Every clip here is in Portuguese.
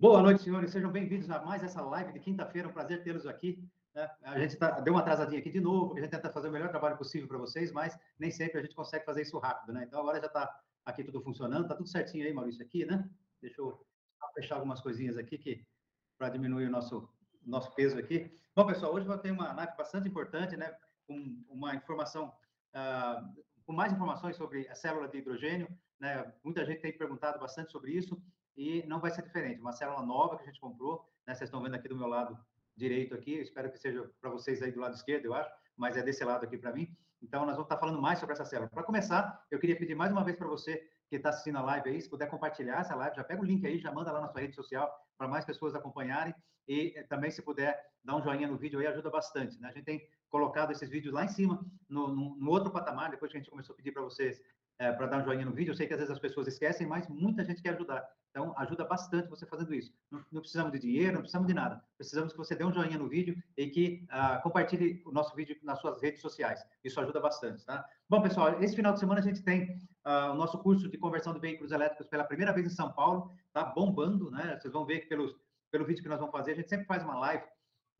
Boa noite, senhores. Sejam bem-vindos a mais essa live de quinta-feira. É um prazer tê-los aqui. Né? A gente tá, deu uma atrasadinha aqui de novo, a gente tenta fazer o melhor trabalho possível para vocês, mas nem sempre a gente consegue fazer isso rápido, né? Então agora já está aqui tudo funcionando, está tudo certinho aí, Maurício, aqui, né? Deixa eu fechar algumas coisinhas aqui para diminuir o nosso nosso peso aqui. Bom, pessoal, hoje vai ter uma live bastante importante, né? Uma informação, uh, com mais informações sobre a célula de hidrogênio, né? Muita gente tem perguntado bastante sobre isso e não vai ser diferente. Uma célula nova que a gente comprou, né? Vocês estão vendo aqui do meu lado direito aqui, espero que seja para vocês aí do lado esquerdo, eu acho, mas é desse lado aqui para mim. Então, nós vamos estar falando mais sobre essa célula. Para começar, eu queria pedir mais uma vez para você que está assistindo a live aí, se puder compartilhar essa live, já pega o link aí, já manda lá na sua rede social para mais pessoas acompanharem e eh, também se puder dar um joinha no vídeo aí ajuda bastante, né? A gente tem colocado esses vídeos lá em cima, no, no, no outro patamar, depois que a gente começou a pedir para vocês é, para dar um joinha no vídeo. Eu sei que às vezes as pessoas esquecem, mas muita gente quer ajudar. Então, ajuda bastante você fazendo isso. Não, não precisamos de dinheiro, não precisamos de nada. Precisamos que você dê um joinha no vídeo e que uh, compartilhe o nosso vídeo nas suas redes sociais. Isso ajuda bastante, tá? Bom, pessoal, esse final de semana a gente tem uh, o nosso curso de conversão de veículos elétricos pela primeira vez em São Paulo. Tá bombando, né? Vocês vão ver que pelos, pelo vídeo que nós vamos fazer, a gente sempre faz uma live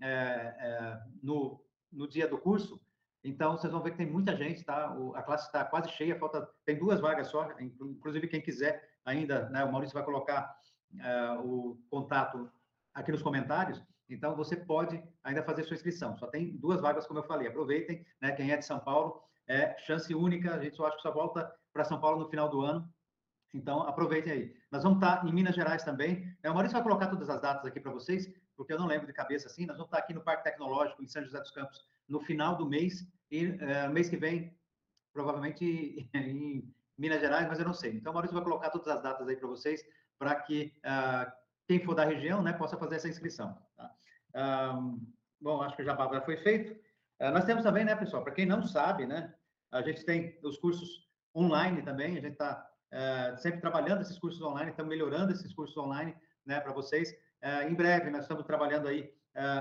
é, é, no, no dia do curso, então, vocês vão ver que tem muita gente, tá? O, a classe está quase cheia, falta, tem duas vagas só, inclusive quem quiser ainda, né? O Maurício vai colocar uh, o contato aqui nos comentários, então você pode ainda fazer sua inscrição. Só tem duas vagas, como eu falei. Aproveitem, né? Quem é de São Paulo, é chance única, a gente só acha que só volta para São Paulo no final do ano. Então, aproveitem aí. Nós vamos estar em Minas Gerais também. É, o Maurício vai colocar todas as datas aqui para vocês, porque eu não lembro de cabeça assim. Nós vamos estar aqui no Parque Tecnológico, em São José dos Campos, no final do mês, e uh, mês que vem, provavelmente em Minas Gerais, mas eu não sei. Então, Maurício vai colocar todas as datas aí para vocês, para que uh, quem for da região, né, possa fazer essa inscrição. Tá? Um, bom, acho que já já foi feito. Uh, nós temos também, né, pessoal, para quem não sabe, né, a gente tem os cursos online também, a gente está sempre trabalhando esses cursos online, estamos melhorando esses cursos online, né, para vocês. em breve, nós estamos trabalhando aí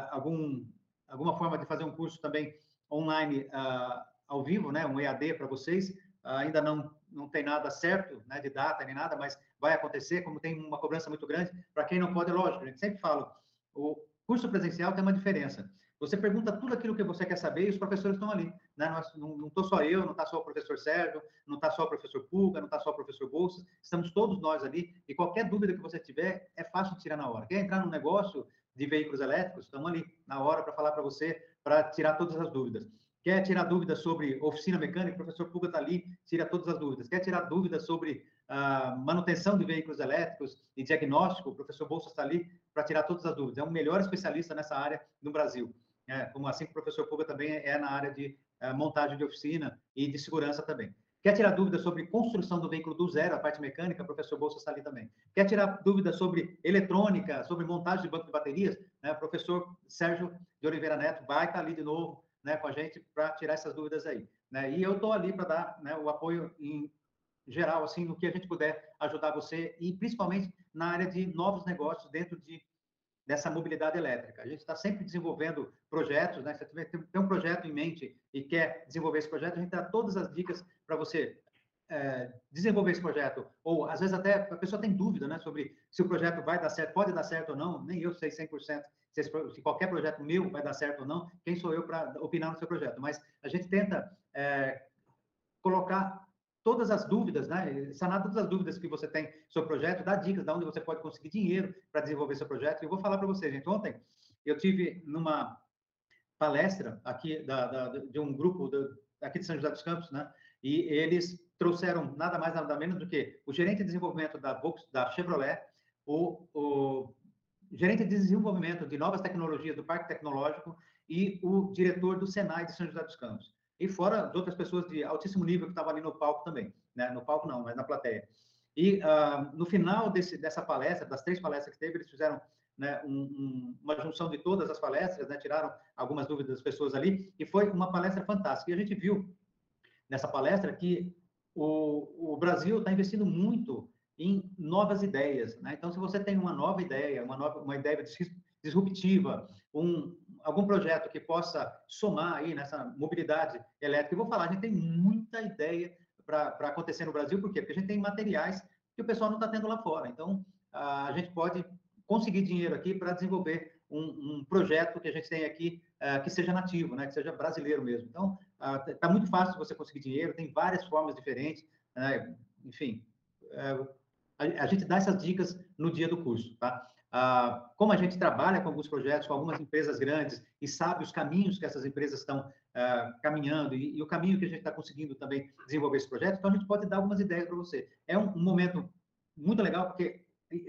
algum, alguma forma de fazer um curso também online uh, ao vivo, né, um EAD para vocês. Uh, ainda não, não tem nada certo, né, de data nem nada, mas vai acontecer, como tem uma cobrança muito grande. Para quem não pode, é lógico, a gente sempre fala, o curso presencial tem uma diferença. Você pergunta tudo aquilo que você quer saber e os professores estão ali. Né? Não estou só eu, não está só o professor Sérgio, não está só o professor Pulga, não está só o professor Bolsa, estamos todos nós ali. E qualquer dúvida que você tiver, é fácil de tirar na hora. Quer entrar no negócio de veículos elétricos? Estamos ali na hora para falar para você para tirar todas as dúvidas. Quer tirar dúvidas sobre oficina mecânica? O professor Puga está ali, tira todas as dúvidas. Quer tirar dúvidas sobre uh, manutenção de veículos elétricos e diagnóstico? O professor Bolsa está ali para tirar todas as dúvidas. É o melhor especialista nessa área no Brasil. É, como assim o professor Puga também é na área de uh, montagem de oficina e de segurança também. Quer tirar dúvidas sobre construção do veículo do zero, a parte mecânica, o professor Bolsa está ali também. Quer tirar dúvidas sobre eletrônica, sobre montagem de banco de baterias, né? o professor Sérgio de Oliveira Neto vai estar ali de novo né, com a gente para tirar essas dúvidas aí. Né? E eu estou ali para dar né, o apoio em geral, assim, no que a gente puder ajudar você, e principalmente na área de novos negócios dentro de dessa mobilidade elétrica. A gente está sempre desenvolvendo projetos, né? Se você tem um projeto em mente e quer desenvolver esse projeto, a gente dá todas as dicas para você é, desenvolver esse projeto. Ou, às vezes, até a pessoa tem dúvida né, sobre se o projeto vai dar certo, pode dar certo ou não. Nem eu sei 100% se, esse, se qualquer projeto meu vai dar certo ou não. Quem sou eu para opinar no seu projeto? Mas a gente tenta é, colocar todas as dúvidas, né? Sanar todas as dúvidas que você tem sobre o projeto, dar dicas de onde você pode conseguir dinheiro para desenvolver seu projeto. Eu vou falar para vocês, gente. Ontem eu tive numa palestra aqui da, da, de um grupo da, aqui de São José dos Campos, né? E eles trouxeram nada mais nada menos do que o gerente de desenvolvimento da Volks, da Chevrolet, o, o gerente de desenvolvimento de novas tecnologias do Parque Tecnológico e o diretor do Senai de São José dos Campos e fora de outras pessoas de altíssimo nível que estavam ali no palco também, né? No palco não, mas na plateia. E uh, no final desse, dessa palestra, das três palestras que teve, eles fizeram né, um, um, uma junção de todas as palestras, né, tiraram algumas dúvidas das pessoas ali, e foi uma palestra fantástica. E a gente viu nessa palestra que o, o Brasil está investindo muito em novas ideias. Né? Então, se você tem uma nova ideia, uma, nova, uma ideia disruptiva, um, algum projeto que possa somar aí nessa mobilidade elétrica. Eu vou falar, a gente tem muita ideia para acontecer no Brasil, por quê? Porque a gente tem materiais que o pessoal não está tendo lá fora. Então, a gente pode conseguir dinheiro aqui para desenvolver um, um, projeto que a gente tem aqui uh, que seja nativo, né, que seja brasileiro mesmo. Então, está uh, muito fácil você conseguir dinheiro, tem várias formas diferentes, né, enfim, uh, a, a, gente dá essas dicas no dia do curso, tá? Como a gente trabalha com alguns projetos, com algumas empresas grandes e sabe os caminhos que essas empresas estão caminhando e, e, o caminho que a gente está conseguindo também desenvolver esse projeto, então a gente pode dar algumas ideias para você. É um, um momento muito legal porque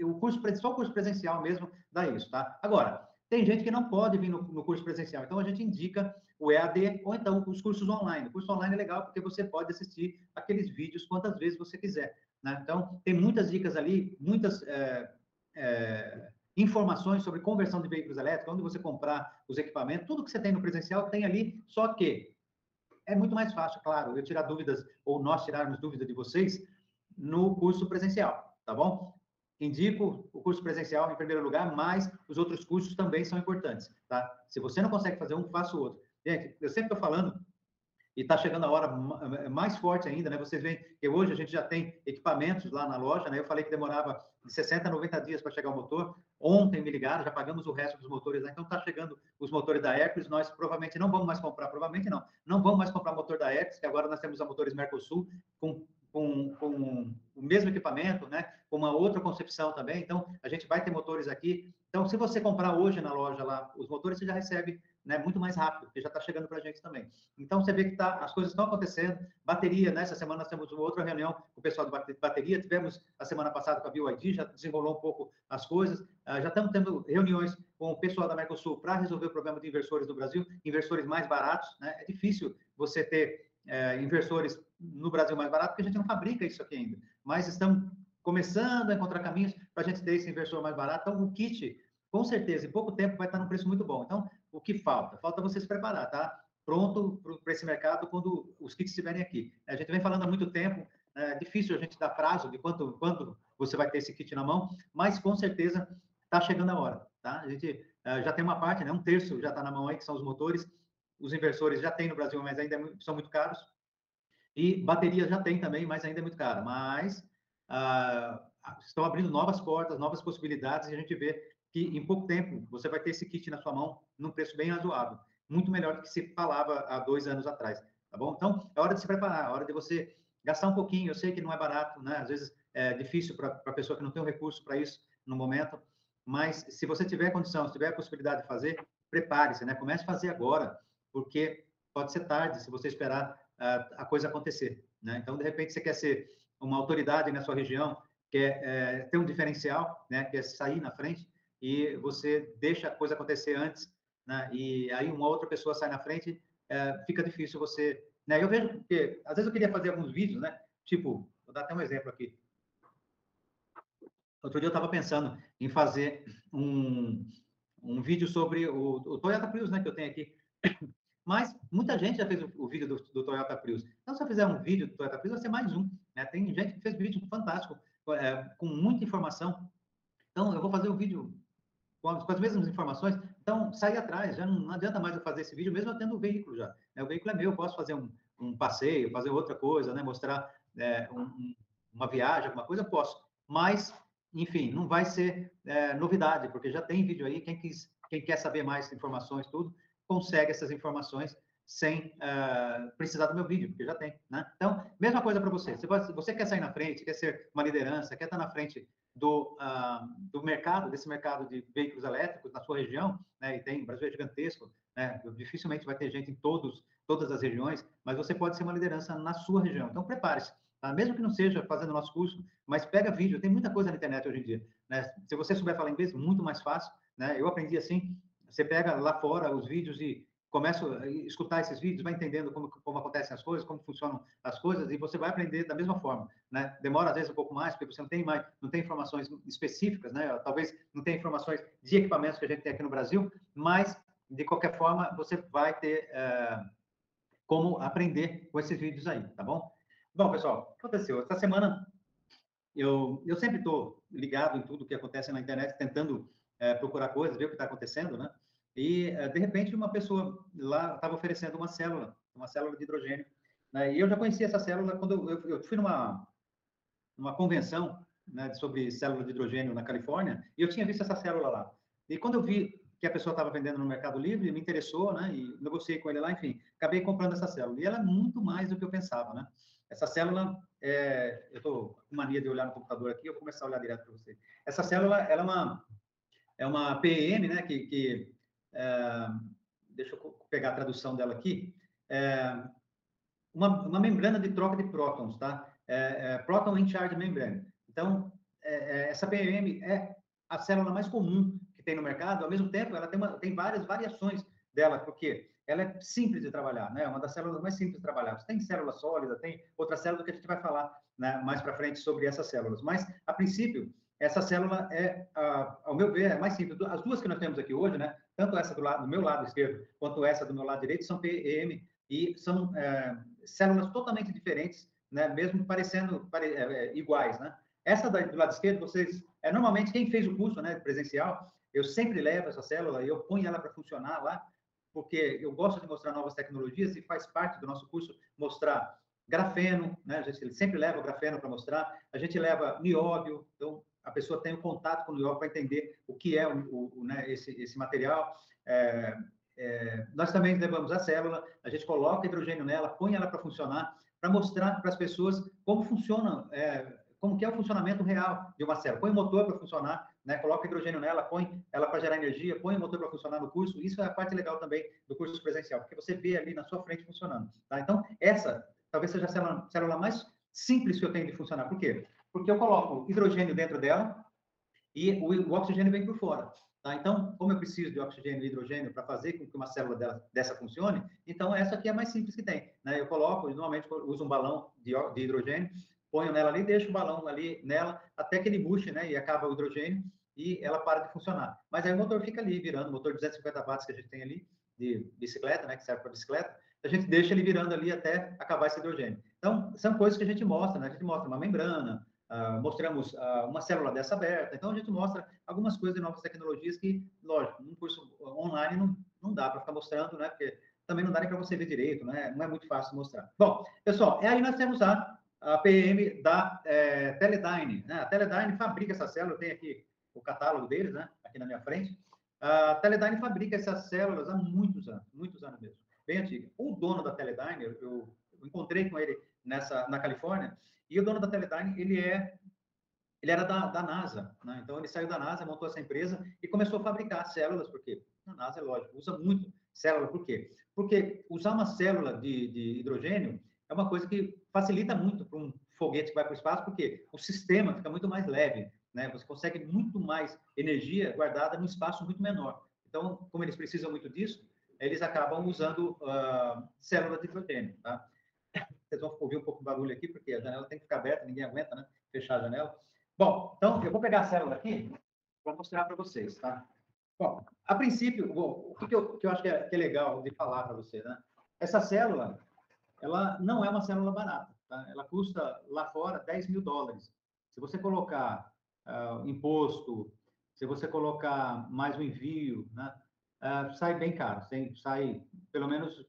o curso só o curso presencial mesmo dá isso, tá? Agora, tem gente que não pode vir no, no, curso presencial, então a gente indica o EAD ou então os cursos online. O curso online é legal porque você pode assistir aqueles vídeos quantas vezes você quiser. Né? Então, tem muitas dicas ali, muitas é, é, informações sobre conversão de veículos elétricos, onde você comprar os equipamentos, tudo que você tem no presencial tem ali, só que é muito mais fácil, claro, eu tirar dúvidas, ou nós tirarmos dúvidas de vocês no curso presencial, tá bom? indico o curso presencial em primeiro lugar, mas os outros cursos também são importantes, tá? Se você não consegue fazer um, faça o outro. Gente, eu sempre estou falando, e está chegando a hora mais forte ainda, né? Vocês veem que hoje a gente já tem equipamentos lá na loja, né? Eu falei que demorava de 60 a 90 dias para chegar o motor. Ontem me ligaram, já pagamos o resto dos motores, então está chegando os motores da Hercules. Nós provavelmente não vamos mais comprar, provavelmente não, não vamos mais comprar motor da Hercules, que agora nós temos a motores Mercosul com com, com o mesmo equipamento, né? com uma outra concepção também. Então, a gente vai ter motores aqui. Então, se você comprar hoje na loja lá os motores, você já recebe né, muito mais rápido, porque já está chegando para a gente também. Então, você vê que tá, as coisas estão acontecendo. Bateria, nessa semana nós temos uma outra reunião com o pessoal de bateria. Tivemos a semana passada com a BYD, já desenrolou um pouco as coisas. Uh, já estamos tendo reuniões com o pessoal da Mercosul para resolver o problema de inversores no Brasil, inversores mais baratos. Né? É difícil você ter é, inversores no Brasil mais barato, porque a gente não fabrica isso aqui ainda. Mas estamos começando a encontrar caminhos para a gente ter esse inversor mais barato. Então, o kit, com certeza, em pouco tempo vai estar num preço muito bom. Então, o que falta? Falta você se preparar, tá? Pronto para esse mercado quando os kits estiverem aqui. A gente vem falando há muito tempo, é difícil a gente dar prazo de quanto, quando você vai ter esse kit na mão, mas com certeza está chegando a hora, tá? A gente uh, já tem uma parte, né? Um terço já está na mão aí, que são os motores, os inversores já tem no Brasil, mas ainda é são muito caros. E bateria já tem também, mas ainda é muito caro. Mas ah, estão abrindo novas portas, novas possibilidades, e a gente vê que em pouco tempo você vai ter esse kit na sua mão num preço bem razoável. Muito melhor do que se falava há dois anos atrás, tá bom? Então, é hora de se preparar, é hora de você gastar um pouquinho. Eu sei que não é barato, né? Às vezes é difícil para a pessoa que não tem o recurso para isso no momento, mas se você tiver condição, se tiver a possibilidade de fazer, prepare-se, né? Comece a fazer agora porque pode ser tarde se você esperar uh, a coisa acontecer. Né? Então, de repente, você quer ser uma autoridade na sua região, quer é, ter um diferencial, né? quer sair na frente, e você deixa a coisa acontecer antes, né? e aí uma outra pessoa sai na frente, é, fica difícil você... Né? Eu vejo que, às vezes eu queria fazer alguns vídeos, né? tipo, vou dar até um exemplo aqui. Outro dia eu estava pensando em fazer um, um vídeo sobre o, o Toyota Prius, né, que eu tenho aqui. Mas muita gente já fez o, o vídeo do, do, Toyota Prius. Então, se eu fizer um vídeo do Toyota Prius, vai ser mais um. Né? Tem gente que fez vídeo fantástico, é, com muita informação. Então, eu vou fazer um vídeo com as, com as, mesmas informações. Então, sair atrás. Já não, não, adianta mais eu fazer esse vídeo, mesmo eu tendo o veículo já. Né? O veículo é meu, eu posso fazer um, um passeio, fazer outra coisa, né? mostrar é, um, uma viagem, alguma coisa, eu posso. Mas, enfim, não vai ser é, novidade, porque já tem vídeo aí. Quem, quis, quem quer saber mais informações, tudo, consegue essas informações sem uh, precisar do meu vídeo, porque já tem, né? Então, mesma coisa para você. Se você quer sair na frente, quer ser uma liderança, quer estar na frente do, uh, do mercado, desse mercado de veículos elétricos na sua região, né? E tem, o Brasil é gigantesco, né? Dificilmente vai ter gente em todos, todas as regiões, mas você pode ser uma liderança na sua região. Então, prepare-se. Tá? Mesmo que não seja fazendo nosso curso, mas pega vídeo. Tem muita coisa na internet hoje em dia. Né? Se você souber falar inglês, muito mais fácil. Né? Eu aprendi assim, você pega lá fora os vídeos e começa a escutar esses vídeos, vai entendendo como, como acontecem as coisas, como funcionam as coisas, e você vai aprender da mesma forma, né? Demora às vezes um pouco mais, porque você não tem mais, não tem informações específicas, né? Talvez não tenha informações de equipamentos que a gente tem aqui no Brasil, mas de qualquer forma você vai ter uh, como aprender com esses vídeos aí, tá bom? Bom, pessoal, o que aconteceu? Essa semana eu, eu sempre estou ligado em tudo que acontece na internet, tentando é, procurar coisas, ver o que está acontecendo, né? E, é, de repente, uma pessoa lá estava oferecendo uma célula, uma célula de hidrogênio. Né? E eu já conhecia essa célula quando eu, eu fui numa, numa convenção né, sobre célula de hidrogênio na Califórnia, e eu tinha visto essa célula lá. E quando eu vi que a pessoa estava vendendo no Mercado Livre, me interessou, né? E negociei com ele lá, enfim, acabei comprando essa célula. E ela é muito mais do que eu pensava, né? Essa célula, é, eu estou com mania de olhar no computador aqui, eu vou começar a olhar direto para você. Essa célula, ela é uma, é uma PEM, né? Que, que é, deixa eu pegar a tradução dela aqui. É, uma, uma membrana de troca de prótons, tá? É, é, proton in charge membrane. Então, essa PEM é a célula mais comum que tem no mercado, ao mesmo tempo, ela tem, uma, tem várias variações dela, porque ela é simples de trabalhar, né? É uma das células mais simples de trabalhar. Tem célula sólida, tem outra célula que a gente vai falar né, mais para frente sobre essas células. Mas, a princípio, essa célula é, ao meu ver, é mais simples. As duas que nós temos aqui hoje, né? Tanto essa do, lado, do meu lado esquerdo quanto essa do meu lado direito são PEM e são é, células totalmente diferentes, né? Mesmo parecendo pare, é, é, iguais, né? Essa do lado esquerdo, vocês, é normalmente quem fez o curso, né, presencial, eu sempre levo essa célula e eu ponho ela para funcionar lá, porque eu gosto de mostrar novas tecnologias e faz parte do nosso curso mostrar grafeno, né? A gente sempre leva grafeno para mostrar, a gente leva nióbio, então a pessoa tem o um contato com o nióbio para entender o que é o, o né, esse, esse material. É, é, nós também levamos a célula, a gente coloca hidrogênio nela, põe ela para funcionar, para mostrar para as pessoas como funciona, é, como que é o funcionamento real de uma célula. Põe o motor para funcionar, né? coloca hidrogênio nela, põe ela para gerar energia, põe o motor para funcionar no curso. Isso é a parte legal também do curso presencial, porque você vê ali na sua frente funcionando. Tá? Então, essa talvez seja a célula, célula mais simples que eu tenho de funcionar. Por quê? Porque eu coloco hidrogênio dentro dela e o, oxigênio vem por fora. Tá? Então, como eu preciso de oxigênio e hidrogênio para fazer com que uma célula dela, dessa funcione, então essa aqui é a mais simples que tem. Né? Eu coloco, normalmente uso um balão de, de hidrogênio, ponho nela ali, deixo o balão ali nela, até que ele murche, né, e acaba o hidrogênio, e ela para de funcionar. Mas aí o motor fica ali, virando, motor de 250 watts que a gente tem ali, de bicicleta, né, que serve para bicicleta, a gente deixa ele virando ali até acabar esse hidrogênio. Então, são coisas que a gente mostra, né? A gente mostra uma membrana, uh, mostramos uh, uma célula dessa aberta, então a gente mostra algumas coisas de novas tecnologias que, lógico, num curso online não, não dá para ficar mostrando, né? Porque também não dá nem para você ver direito, né? Não é muito fácil mostrar. Bom, pessoal, e aí nós temos a a PM da é, Teledyne. Né? A Teledyne fabrica essa célula, tem aqui o catálogo deles, né? aqui na minha frente. A Teledyne fabrica essas células há muitos anos, muitos anos mesmo, bem antiga. O dono da Teledyne, eu, eu, encontrei com ele nessa na Califórnia, e o dono da Teledyne, ele é ele era da, da NASA, né? então ele saiu da NASA, montou essa empresa e começou a fabricar células, porque a NASA, é lógico, usa muito célula, por quê? Porque usar uma célula de, de hidrogênio é uma coisa que facilita muito para um foguete que vai para o espaço, porque o sistema fica muito mais leve, né? Você consegue muito mais energia guardada num espaço muito menor. Então, como eles precisam muito disso, eles acabam usando uh, células de hidrogênio, tá? Vocês vão ouvir um pouco de barulho aqui, porque a janela tem que ficar aberta, ninguém aguenta, né? Fechar a janela. Bom, então, eu vou pegar a célula aqui para mostrar para vocês, tá? Bom, a princípio, bom, o que eu, que eu acho que é, que é legal de falar para você, né? Essa célula, ela não é uma célula barata. Tá? Ela custa lá fora 10 mil dólares. Se você colocar uh, imposto, se você colocar mais o envio, né, uh, sai bem caro. Sai, sai pelo menos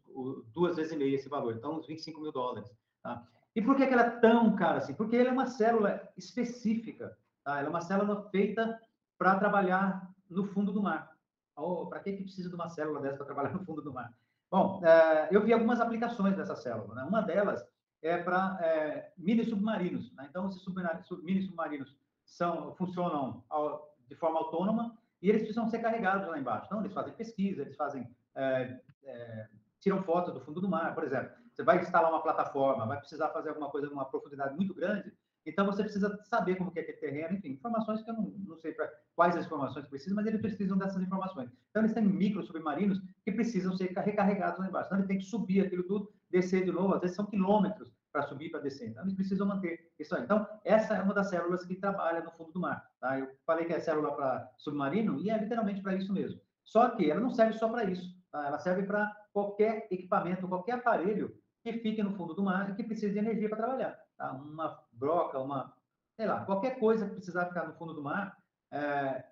duas vezes e meia esse valor. Então, uns 25 mil dólares. Tá? E por que, que ela é tão cara assim? Porque ela é uma célula específica. Tá? Ela é uma célula feita para trabalhar no fundo do mar. Oh, para que, que precisa de uma célula dessa para trabalhar no fundo do mar? Bom, é, eu vi algumas aplicações dessa célula. Né? Uma delas é para é, mini submarinos. Né? Então, esses mini submarinos são, funcionam de forma autônoma e eles precisam ser carregados lá embaixo. Então, eles fazem pesquisa, eles fazem é, tiram fotos do fundo do mar, por exemplo. Você vai instalar uma plataforma, vai precisar fazer alguma coisa numa profundidade muito grande, então, você precisa saber como que é aquele terreno, enfim, informações que eu não, não sei quais as informações precisam, mas eles precisam dessas informações. Então, eles têm micro submarinos que precisam ser recarregados lá embaixo. Então, ele tem que subir aquilo tudo, descer de novo, às vezes são quilômetros para subir para descer. Então, eles precisam manter isso aí. Então, essa é uma das células que trabalha no fundo do mar. Tá? Eu falei que é célula para submarino e é literalmente para isso mesmo. Só que ela não serve só para isso. Tá? Ela serve para qualquer equipamento, qualquer aparelho que fique no fundo do mar e que precise de energia para trabalhar tá? uma broca, uma, sei lá, qualquer coisa que precisar ficar no fundo do mar, é,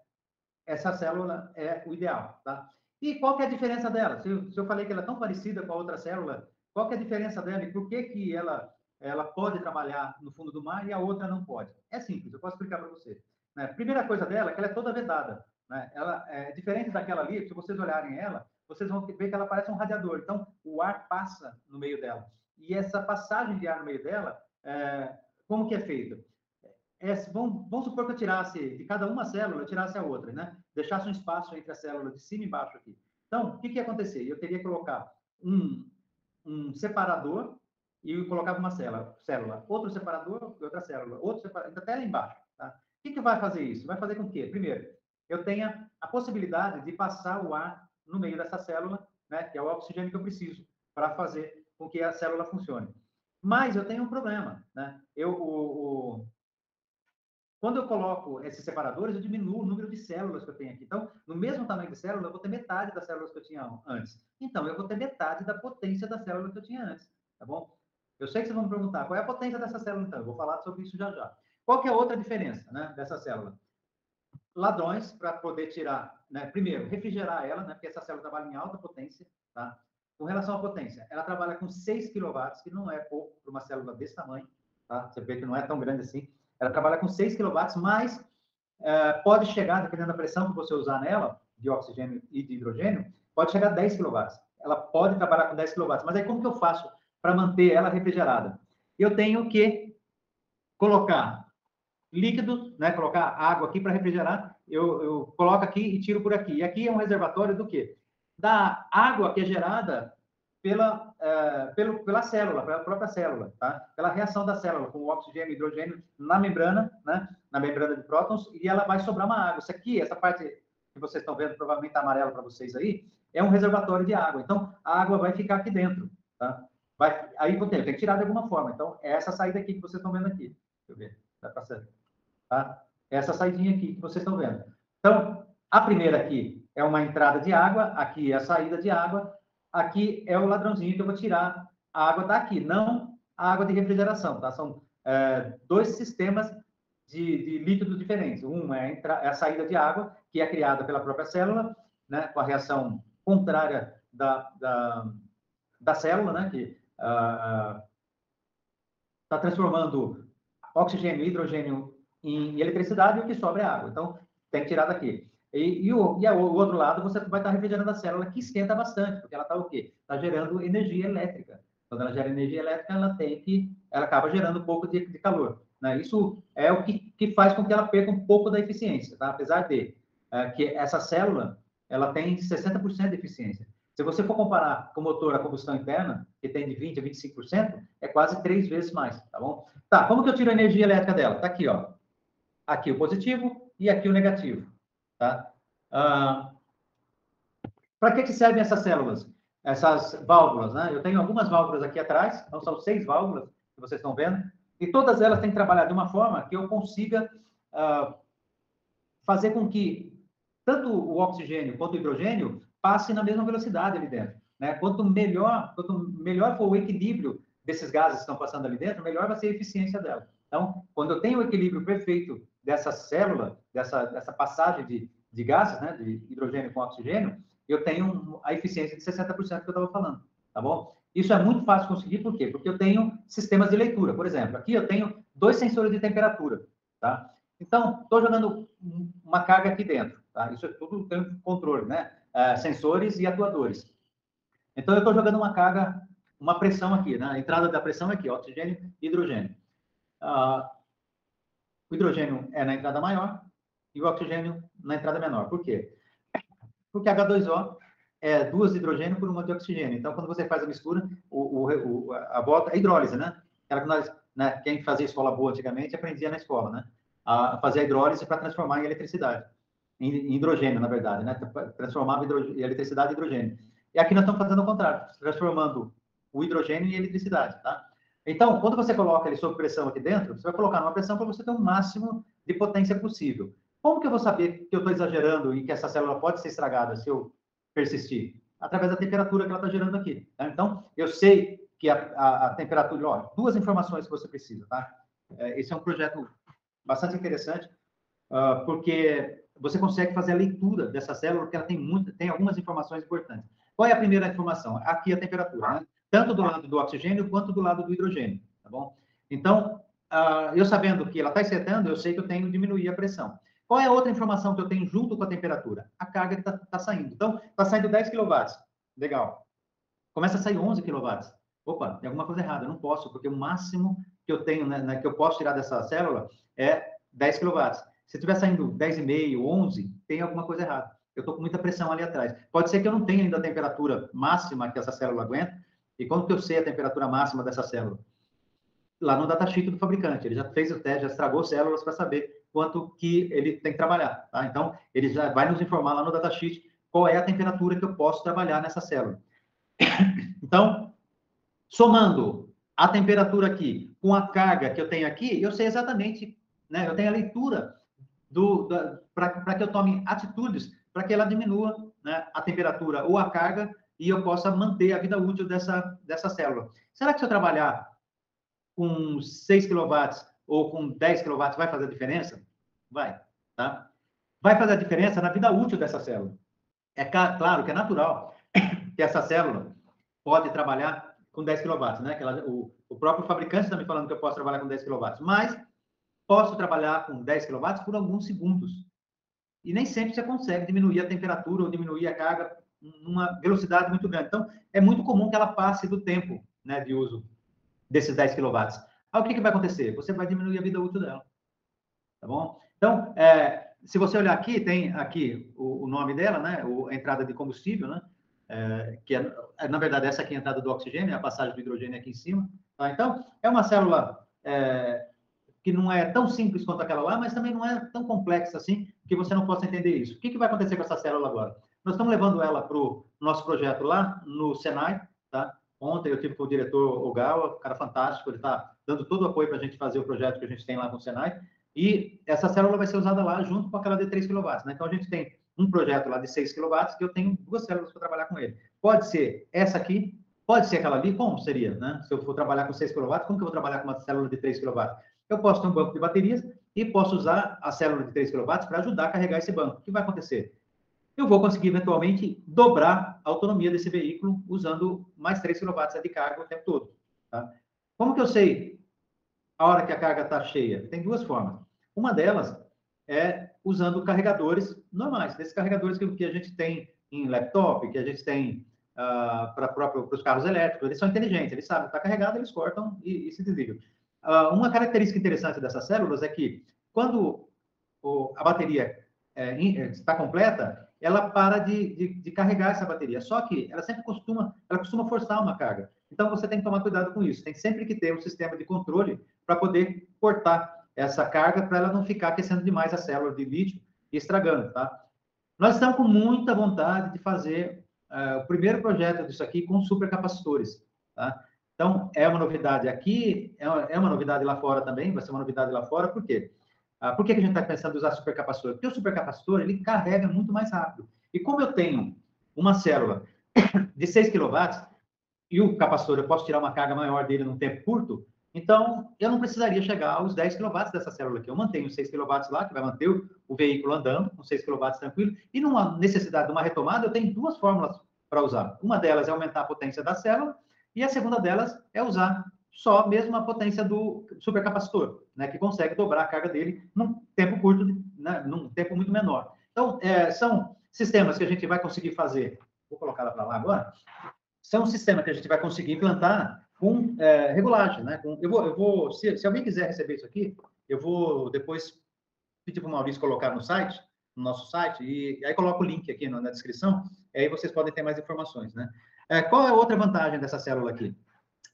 essa célula é o ideal, tá? E qual que é a diferença dela? Se eu, se eu falei que ela é tão parecida com a outra célula, qual que é a diferença dela e por que que ela ela pode trabalhar no fundo do mar e a outra não pode. É simples, eu posso explicar para você. Né? Primeira coisa dela é que ela é toda vedada. Né? Ela é diferente daquela ali, se vocês olharem ela, vocês vão ver que ela parece um radiador. Então, o ar passa no meio dela. E essa passagem de ar no meio dela, é, como que é feita? É, vamos, vamos, supor que eu tirasse de cada uma célula, eu tirasse a outra, né? Deixasse um espaço entre a célula de cima e embaixo aqui. Então, o que, que ia acontecer? Eu teria que colocar um, um separador e colocava uma célula, célula, outro separador e outra célula, outro separador, até lá embaixo. Tá? O que, que vai fazer isso? Vai fazer com que, primeiro, eu tenha a possibilidade de passar o ar no meio dessa célula, né, que é o oxigênio que eu preciso para fazer com que a célula funcione. Mas eu tenho um problema, né? Eu, o, o, quando eu coloco esses separadores, eu diminuo o número de células que eu tenho aqui. Então, no mesmo tamanho de célula, eu vou ter metade das células que eu tinha antes. Então, eu vou ter metade da potência da célula que eu tinha antes, tá bom? Eu sei que vocês vão me perguntar, qual é a potência dessa célula, então? Eu vou falar sobre isso já já. Qual que é a outra diferença, né, dessa célula? Ladrões para poder tirar, né? Primeiro, refrigerar ela, né? Porque essa célula trabalha em alta potência, tá? Com relação à potência, ela trabalha com 6 kW, que não é pouco para uma célula desse tamanho, tá? Você vê que não é tão grande assim. Ela trabalha com 6 kW, mas é, pode chegar, dependendo da pressão que você usar nela, de oxigênio e de hidrogênio, pode chegar a 10 kW. Ela pode trabalhar com 10 kW. Mas aí como que eu faço para manter ela refrigerada? Eu tenho que colocar líquido, né? Colocar água aqui para refrigerar, eu, eu coloco aqui e tiro por aqui. E aqui é um reservatório do quê? Da água que é gerada pela, é, pelo, pela célula, pela própria célula, tá? Pela reação da célula com o oxigênio e hidrogênio na membrana, né? Na membrana de prótons, e ela vai sobrar uma água. Isso aqui, essa parte que vocês estão vendo, provavelmente tá para vocês aí, é um reservatório de água. Então, a água vai ficar aqui dentro, tá? Vai, aí eu tenho que tirar de alguma forma. Então, é essa saída aqui que vocês estão vendo aqui. Deixa eu ver. Dá para ser. Tá? Essa saidinha aqui que vocês estão vendo. Então, a primeira aqui é uma entrada de água, aqui é a saída de água, aqui é o ladrãozinho que eu vou tirar a água daqui, não a água de refrigeração, tá? São é, dois sistemas de, de líquidos diferentes. Um é a, entra, é a, saída de água, que é criada pela própria célula, né, com a reação contrária da, da, da célula, né, que está uh, transformando oxigênio e hidrogênio em eletricidade e o que sobra é água. Então, tem que tirar daqui. E, e, o, e o outro lado, você vai estar refrigerando a célula, que esquenta bastante, porque ela está o quê? Está gerando energia elétrica. Quando ela gera energia elétrica, ela tem que, ela acaba gerando um pouco de, de calor. Né? Isso é o que, que faz com que ela perca um pouco da eficiência, tá? Apesar de é, que essa célula, ela tem 60% de eficiência. Se você for comparar com o motor a combustão interna, que tem de 20% a 25%, é quase três vezes mais, tá bom? Tá, como que eu tiro a energia elétrica dela? Tá aqui, ó aqui o positivo e aqui o negativo. Tá? Ah, Para que, que servem essas células? Essas válvulas, né? Eu tenho algumas válvulas aqui atrás, então são seis válvulas que vocês estão vendo, e todas elas têm que trabalhar de uma forma que eu consiga ah, fazer com que tanto o oxigênio quanto o hidrogênio passem na mesma velocidade ali dentro. Né? Quanto melhor, quanto melhor for o equilíbrio desses gases que estão passando ali dentro, melhor vai ser a eficiência dela. Então, quando eu tenho o equilíbrio perfeito dessa célula, dessa, dessa passagem de, de gases, né, de hidrogênio com oxigênio, eu tenho a eficiência de 60% que eu estava falando, tá bom? Isso é muito fácil conseguir, por quê? Porque eu tenho sistemas de leitura, por exemplo. Aqui eu tenho dois sensores de temperatura, tá? Então, estou jogando uma carga aqui dentro, tá? Isso é tudo tem controle, né? É, sensores e atuadores. Então, eu estou jogando uma carga, uma pressão aqui, né? A entrada da pressão é aqui, oxigênio e hidrogênio. Ah, o hidrogênio é na entrada maior e o oxigênio na entrada menor. Por quê? Porque H2O é duas de hidrogênio por uma de oxigênio. Então, quando você faz a mistura, o, o, a volta é hidrólise, né? Aquela que nós, né, quem fazia escola boa antigamente aprendia na escola, né? A fazer a hidrólise para transformar em eletricidade, em, hidrogênio, na verdade, né? Transformava eletricidade em hidrogênio. E aqui nós estamos fazendo o contrário, transformando o hidrogênio em eletricidade, tá? Então, quando você coloca ele sob pressão aqui dentro, você vai colocar numa pressão para você ter o máximo de potência possível. Como que eu vou saber que eu estou exagerando e que essa célula pode ser estragada se eu persistir? Através da temperatura que ela está gerando aqui. Tá? Então, eu sei que a, a, a, temperatura... Ó, duas informações que você precisa, tá? É, esse é um projeto bastante interessante, uh, porque você consegue fazer a leitura dessa célula, porque ela tem, muita, tem algumas informações importantes. Qual é a primeira informação? Aqui a temperatura, né? Tanto do lado do oxigênio quanto do lado do hidrogênio, tá bom? Então, uh, eu sabendo que ela está excitando, eu sei que eu tenho que diminuir a pressão. Qual é a outra informação que eu tenho junto com a temperatura? A carga que está tá saindo. Então, está saindo 10 kW. Legal. Começa a sair 11 kW. Opa, tem alguma coisa errada. Eu não posso, porque o máximo que eu tenho, né, né que eu posso tirar dessa célula é 10 kW. Se estiver saindo 10,5, 11, tem alguma coisa errada. Eu estou com muita pressão ali atrás. Pode ser que eu não tenha ainda a temperatura máxima que essa célula aguenta. E quando que eu sei a temperatura máxima dessa célula? Lá no datasheet do fabricante. Ele já fez o teste, já estragou células para saber quanto que ele tem que trabalhar. Tá? Então, ele já vai nos informar lá no datasheet qual é a temperatura que eu posso trabalhar nessa célula. Então, somando a temperatura aqui com a carga que eu tenho aqui, eu sei exatamente, né? Eu tenho a leitura do, para que eu tome atitudes para que ela diminua né, a temperatura ou a carga e eu possa manter a vida útil dessa, dessa célula. Será que se eu trabalhar com 6 kW ou com 10 kW vai fazer diferença? Vai, tá? Vai fazer diferença na vida útil dessa célula. É claro que é natural que essa célula pode trabalhar com 10 kW, né? Que ela, o, o próprio fabricante está me falando que eu posso trabalhar com 10 kW, mas posso trabalhar com 10 kW por alguns segundos. E nem sempre você consegue diminuir a temperatura ou diminuir a carga numa velocidade muito grande. Então, é muito comum que ela passe do tempo né, de uso desses 10 kW. Aí o que, que vai acontecer? Você vai diminuir a vida útil dela. Tá bom? Então, é, se você olhar aqui, tem aqui o, o nome dela, né? O, a entrada de combustível, né? É, que é, é, na verdade, essa aqui é a entrada do oxigênio, a passagem do hidrogênio aqui em cima. Tá? Então, é uma célula é, que não é tão simples quanto aquela lá, mas também não é tão complexa assim que você não possa entender isso. O que, que vai acontecer com essa célula agora? Nós estamos levando ela para o nosso projeto lá no Senai, tá? Ontem eu tive com o diretor Ogawa, cara fantástico, ele está dando todo o apoio para a gente fazer o projeto que a gente tem lá com o Senai. E essa célula vai ser usada lá junto com aquela de 3 kW. Né? Então a gente tem um projeto lá de 6 kW que eu tenho duas células para trabalhar com ele. Pode ser essa aqui, pode ser aquela ali, como seria? Né? Se eu for trabalhar com 6 kW, como que eu vou trabalhar com uma célula de 3 kW? Eu posso ter um banco de baterias e posso usar a célula de 3 kW para ajudar a carregar esse banco. O que vai acontecer? Eu vou conseguir eventualmente dobrar a autonomia desse veículo usando mais 3 kW de carga o tempo todo. Tá? Como que eu sei a hora que a carga está cheia? Tem duas formas. Uma delas é usando carregadores normais, desses carregadores que, que a gente tem em laptop, que a gente tem uh, para os carros elétricos, eles são inteligentes, eles sabem, está carregado, eles cortam e, e se desligam. Uh, uma característica interessante dessas células é que quando o, a bateria é, está completa, ela para de, de, de, carregar essa bateria. Só que ela sempre costuma, ela costuma forçar uma carga. Então você tem que tomar cuidado com isso. Tem sempre que ter um sistema de controle para poder cortar essa carga para ela não ficar aquecendo demais a célula de lítio e estragando, tá? Nós estamos com muita vontade de fazer uh, o primeiro projeto disso aqui com supercapacitores, tá? Então, é uma novidade aqui, é uma, é uma, novidade lá fora também, vai ser uma novidade lá fora, por quê? Uh, por que, que a gente está pensando em usar supercapacitor? Porque o supercapacitor, ele carrega muito mais rápido. E como eu tenho uma célula de 6 kW e o capacitor, eu posso tirar uma carga maior dele num tempo curto, então, eu não precisaria chegar aos 10 kW dessa célula aqui. Eu mantenho 6 kW lá, que vai manter o, o veículo andando com 6 kW tranquilo. E numa necessidade de uma retomada, eu tenho duas fórmulas para usar. Uma delas é aumentar a potência da célula, e a segunda delas é usar só mesmo a potência do supercapacitor, né, que consegue dobrar a carga dele num tempo curto, né, num tempo muito menor. Então, é, são sistemas que a gente vai conseguir fazer. Vou colocar ela para lá agora. São sistemas que a gente vai conseguir implantar com é, regulagem, né? Com, eu vou, eu vou se, se, alguém quiser receber isso aqui, eu vou depois pedir para o Maurício colocar no site, no nosso site, e, e aí coloco o link aqui na, na descrição, aí vocês podem ter mais informações, né? É, qual é a outra vantagem dessa célula aqui?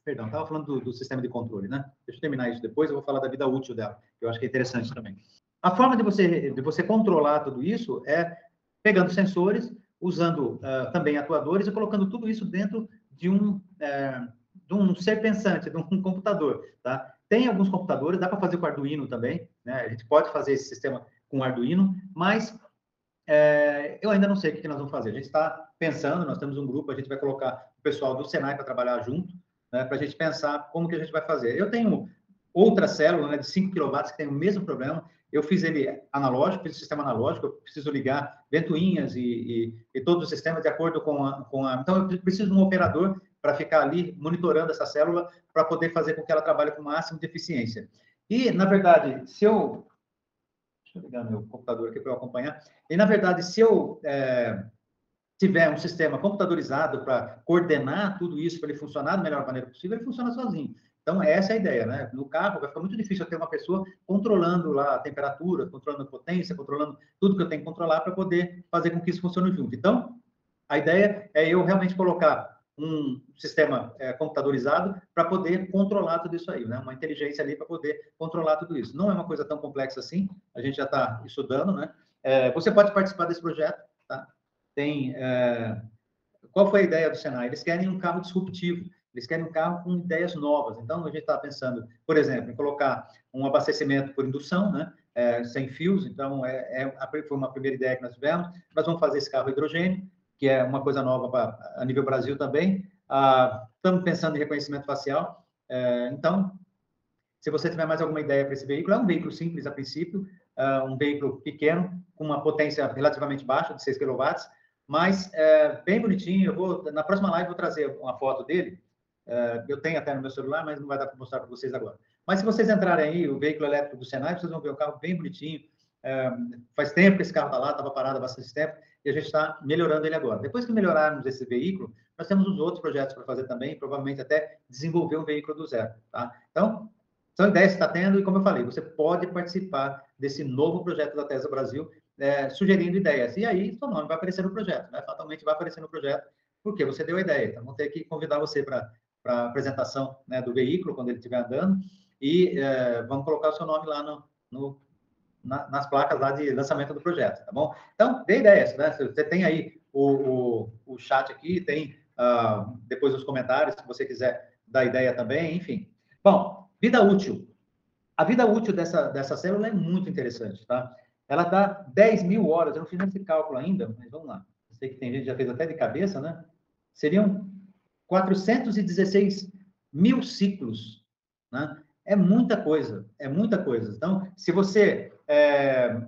Perdão, estava falando do, do, sistema de controle, né? Deixa eu terminar isso depois, eu vou falar da vida útil dela, que eu acho que é interessante também. A forma de você, de você controlar tudo isso é pegando sensores, usando uh, também atuadores e colocando tudo isso dentro de um, uh, de um ser pensante, de um computador, tá? Tem alguns computadores, dá para fazer com Arduino também, né? A gente pode fazer esse sistema com Arduino, mas é, eu ainda não sei o que nós vamos fazer. A gente está pensando, nós temos um grupo, a gente vai colocar o pessoal do Senai para trabalhar junto, né, para a gente pensar como que a gente vai fazer. Eu tenho outra célula né, de 5 kW que tem o mesmo problema, eu fiz ele analógico, fiz o sistema analógico, eu preciso ligar ventoinhas e, e, e todos os sistemas de acordo com a, com a... Então, eu preciso de um operador para ficar ali monitorando essa célula para poder fazer com que ela trabalhe com o máximo de eficiência. E, na verdade, se eu... Deixa eu ligar meu computador aqui para eu acompanhar. E, na verdade, se eu é, tiver um sistema computadorizado para coordenar tudo isso para ele funcionar da melhor maneira possível, ele funciona sozinho. Então, essa é a ideia, né? No carro vai ficar muito difícil eu ter uma pessoa controlando lá a temperatura, controlando a potência, controlando tudo que eu tenho que controlar para poder fazer com que isso funcione junto. Então, a ideia é eu realmente colocar um sistema é, computadorizado para poder controlar tudo isso aí, né? Uma inteligência ali para poder controlar tudo isso. Não é uma coisa tão complexa assim, a gente já está estudando, né? É, você pode participar desse projeto? Tem... É... Qual foi a ideia do Senai? Eles querem um carro disruptivo. Eles querem um carro com ideias novas. Então, a gente está pensando, por exemplo, em colocar um abastecimento por indução, né? É, sem fios. Então, é, é, foi uma primeira ideia que nós tivemos. Nós vamos fazer esse carro hidrogênio, que é uma coisa nova pra, a nível Brasil também. Ah, estamos pensando em reconhecimento facial. É, então, se você tiver mais alguma ideia para esse veículo, é um veículo simples a princípio, uh, um veículo pequeno, com uma potência relativamente baixa, de 6 kW, mas é, bem bonitinho. Eu vou, na próxima live, vou trazer uma foto dele, Uh, eu tenho até no meu celular, mas não vai dar para mostrar para vocês agora. Mas se vocês entrarem aí, o veículo elétrico do Senai, vocês vão ver o carro bem bonitinho. Uh, faz tempo que esse carro está lá, estava parado há bastante tempo, e a gente está melhorando ele agora. Depois que melhorarmos esse veículo, nós temos os outros projetos para fazer também, provavelmente até desenvolver um veículo do zero. Tá? Então, são ideias que está tendo, e como eu falei, você pode participar desse novo projeto da Tesla Brasil, é, sugerindo ideias. E aí, seu nome vai aparecer no projeto, né? fatalmente vai aparecer no projeto, porque você deu a ideia. Então, vamos ter que convidar você para para apresentação né, do veículo, quando ele estiver andando, e é, vamos colocar o seu nome lá no, no na, nas placas lá de lançamento do projeto, tá bom? Então, dê ideias, né? Você tem aí o, o, o chat aqui, tem uh, depois os comentários, se você quiser dar ideia também, enfim. Bom, vida útil. A vida útil dessa, dessa célula é muito interessante, tá? Ela dá 10 mil horas, eu não fiz esse cálculo ainda, mas vamos lá. Eu sei que tem gente que já fez até de cabeça, né? Seriam 416 mil ciclos. Né? É muita coisa, é muita coisa. Então, se você é,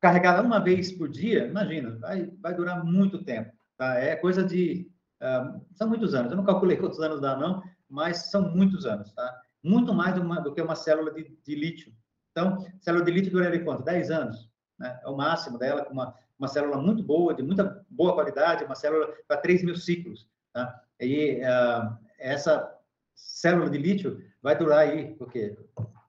carregar uma vez por dia, imagina, vai, vai durar muito tempo. Tá? É coisa de. Uh, são muitos anos, eu não calculei quantos anos dá, não, mas são muitos anos. Tá? Muito mais uma, do que uma célula de, de, lítio. Então, célula de lítio duraria quanto? 10 anos. Né? É o máximo dela, com uma, uma célula muito boa, de muita boa qualidade, uma célula para 3 mil ciclos. Tá? E uh, essa célula de lítio vai durar aí, porque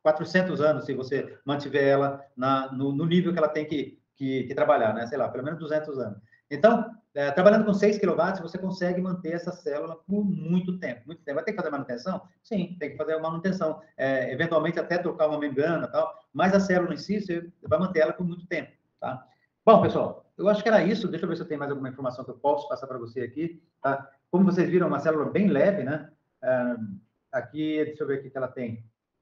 400 anos se você mantiver ela na, no, no, nível que ela tem que, que, que, trabalhar, né? Sei lá, pelo menos 200 anos. Então, é, trabalhando com 6 kW, você consegue manter essa célula por muito tempo, muito tempo. Vai ter que fazer manutenção? Sim, tem que fazer manutenção. É, eventualmente até trocar uma membrana tal, mas a célula em si, você vai manter ela por muito tempo, tá? Bom, pessoal, eu acho que era isso. Deixa eu ver se eu tenho mais alguma informação que eu posso passar para você aqui, tá? Como vocês viram, é uma célula bem leve, né? aqui, deixa eu ver o que ela tem.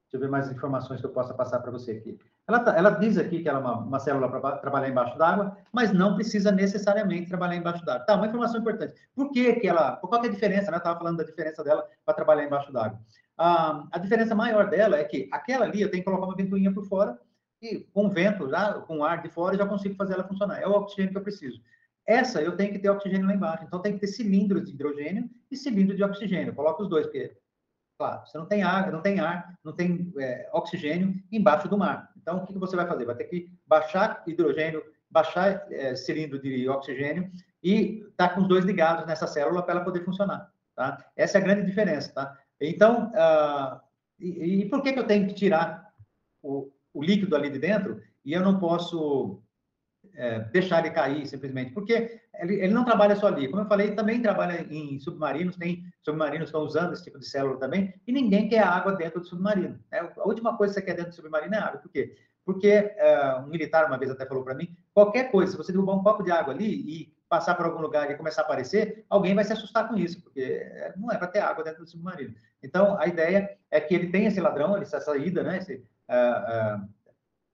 Deixa eu ver mais informações que eu possa passar para você aqui. Ela, tá, ela, diz aqui que ela é uma, uma célula para trabalhar embaixo d'água, mas não precisa necessariamente trabalhar embaixo d'água. Tá, uma informação importante. Por que, que ela. Qual que é a diferença? Né? Eu estava falando da diferença dela para trabalhar embaixo d'água. Ah, a diferença maior dela é que aquela ali eu tenho que colocar uma ventoinha por fora e com vento, já, com ar de fora, eu já consigo fazer ela funcionar. É o oxigênio que eu preciso. Essa eu tenho que ter oxigênio lá embaixo. Então tem que ter cilindros de hidrogênio e cilindro de oxigênio. Coloca os dois, porque, claro, você não tem ar, não tem ar, não tem é, oxigênio embaixo do mar. Então o que, você vai fazer? Vai ter que baixar hidrogênio, baixar é, cilindro de oxigênio e tá com os dois ligados nessa célula para ela poder funcionar. Tá? Essa é a grande diferença. Tá? Então, uh, e, e, por que, que eu tenho que tirar o, o líquido ali de dentro e eu não posso é, deixar ele cair simplesmente, porque ele, ele, não trabalha só ali. Como eu falei, também trabalha em submarinos, tem submarinos estão usando esse tipo de célula também, e ninguém quer água dentro do submarino. É, a última coisa que você quer dentro do submarino é água. Por quê? Porque é, um militar uma vez até falou para mim, qualquer coisa, se você derrubar um copo de água ali e passar por algum lugar e começar a aparecer, alguém vai se assustar com isso, porque é, não é para ter água dentro do submarino. Então, a ideia é que ele tenha esse ladrão, essa saída, né, esse, uh, uh,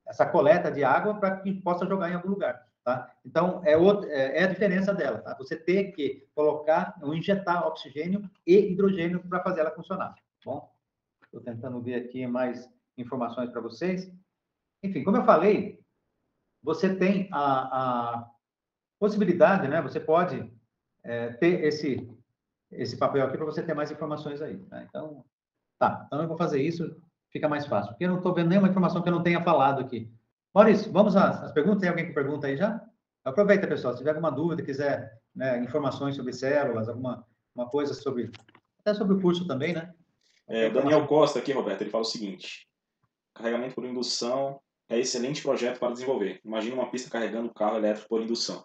essa coleta de água para que possa jogar em algum lugar. Tá? Então, é, é, é, a diferença dela. Tá? Você ter que colocar ou injetar oxigênio e hidrogênio para fazer ela funcionar. Tá bom, estou tentando ver aqui mais informações para vocês. Enfim, como eu falei, você tem a, a possibilidade, né? Você pode é, ter esse esse papel aqui para você ter mais informações aí. Né? Então, tá. Então, eu vou fazer isso, fica mais fácil. Porque eu não estou vendo nenhuma informação que eu não tenha falado aqui. Maurício, vamos às, às perguntas? Tem alguém que pergunta aí já? Aproveita, pessoal. Se tiver alguma dúvida, quiser né, informações sobre células, alguma uma coisa sobre... Até sobre o curso também, né? É, Daniel Costa aqui, Roberto, ele fala o seguinte. Carregamento por indução é excelente projeto para desenvolver. Imagina uma pista carregando carro elétrico por indução.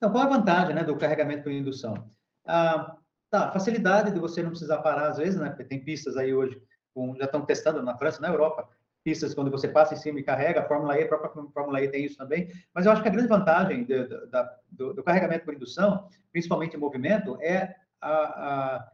Então, qual a vantagem né, do carregamento por indução? Ah, tá, facilidade de você não precisar parar às vezes, né? Porque tem pistas aí hoje, com, já estão testando na França, na Europa, pistas quando você passa em cima e carrega, a Fórmula E, a própria Fórmula E tem isso também, mas eu acho que a grande vantagem de, de, do, do, carregamento por indução, principalmente em movimento, é a, a,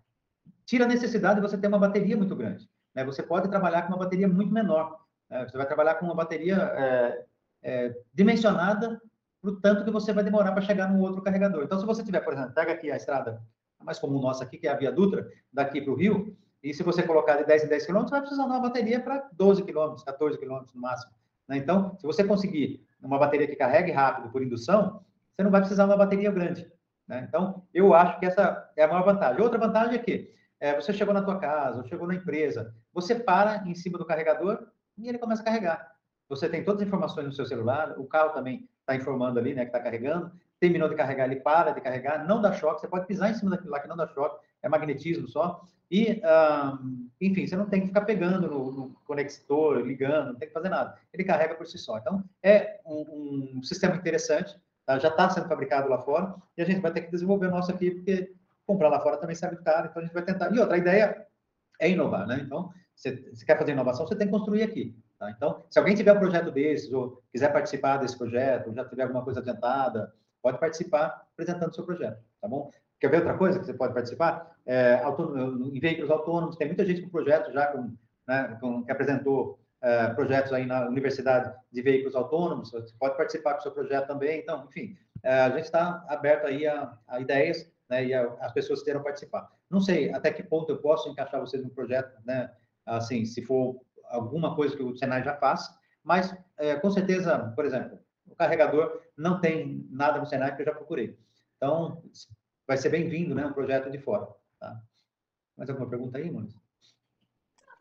tira a necessidade de você ter uma bateria muito grande. Né? Você pode trabalhar com uma bateria muito menor. Né? Você vai trabalhar com uma bateria é, é, dimensionada o tanto que você vai demorar para chegar no outro carregador. Então, se você tiver, por exemplo, pega aqui a estrada mais comum nossa aqui, que é a Via Dutra, daqui para o Rio, e se você colocar de 10 em 10 quilômetros, vai precisar de uma bateria para 12 quilômetros, 14 quilômetros no máximo. Né? Então, se você conseguir uma bateria que carregue rápido por indução, você não vai precisar de uma bateria grande. Né? Então, eu acho que essa é a maior vantagem. Outra vantagem é que é, você chegou na tua casa, ou chegou na empresa, você para em cima do carregador e ele começa a carregar. Você tem todas as informações no seu celular, o carro também está informando ali, né, que está carregando. Terminou de carregar, ele para de carregar, não dá choque. Você pode pisar em cima daquilo lá que não dá choque, é magnetismo só. E, um, enfim, você não tem que ficar pegando no, no, conector, ligando, não tem que fazer nada. Ele carrega por si só. Então, é um, um sistema interessante, tá? já está sendo fabricado lá fora, e a gente vai ter que desenvolver o nosso aqui, porque comprar lá fora também sai muito caro, então a gente vai tentar. E outra ideia é inovar, né? Então, você quer fazer inovação, você tem que construir aqui. Tá? Então, se alguém tiver um projeto desses, ou quiser participar desse projeto, ou já tiver alguma coisa adiantada, pode participar apresentando o seu projeto, tá bom? Quer ver outra coisa que você pode participar? É, em veículos autônomos, tem muita gente com projeto já, com, né, com, que apresentou é, projetos aí na Universidade de Veículos Autônomos, você pode participar com o seu projeto também. Então, enfim, é, a gente está aberto aí a, a ideias né, e a, as pessoas queiram participar. Não sei até que ponto eu posso encaixar vocês no projeto, né, assim, se for alguma coisa que o Senai já faz, mas é, com certeza, por exemplo, o carregador não tem nada no Senai que eu já procurei. Então, vai ser bem-vindo, né, um projeto de fora. Tá? Mais alguma pergunta aí, Muniz?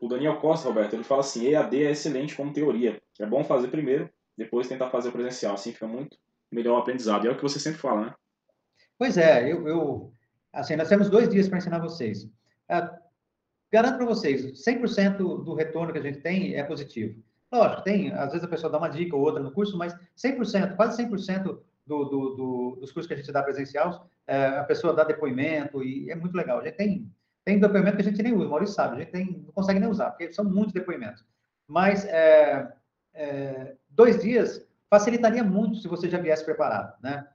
O Daniel Costa, Roberto, ele fala assim, EAD é excelente como teoria. É bom fazer primeiro, depois tentar fazer o presencial. Assim fica muito melhor o aprendizado. E é o que você sempre fala, né? Pois é, eu, eu assim, nós temos dois dias para ensinar vocês. É, Garanto para vocês, 100% do retorno que a gente tem é positivo. Lógico, tem, às vezes a pessoa dá uma dica ou outra no curso, mas 100%, quase 100% do, do, do, dos cursos que a gente dá presencial, é, a pessoa dá depoimento e é muito legal. A gente tem, tem depoimento que a gente nem usa, o Maurício sabe, a gente tem, não consegue nem usar, porque são muitos depoimentos. Mas é, é, dois dias facilitaria muito se você já viesse preparado, né?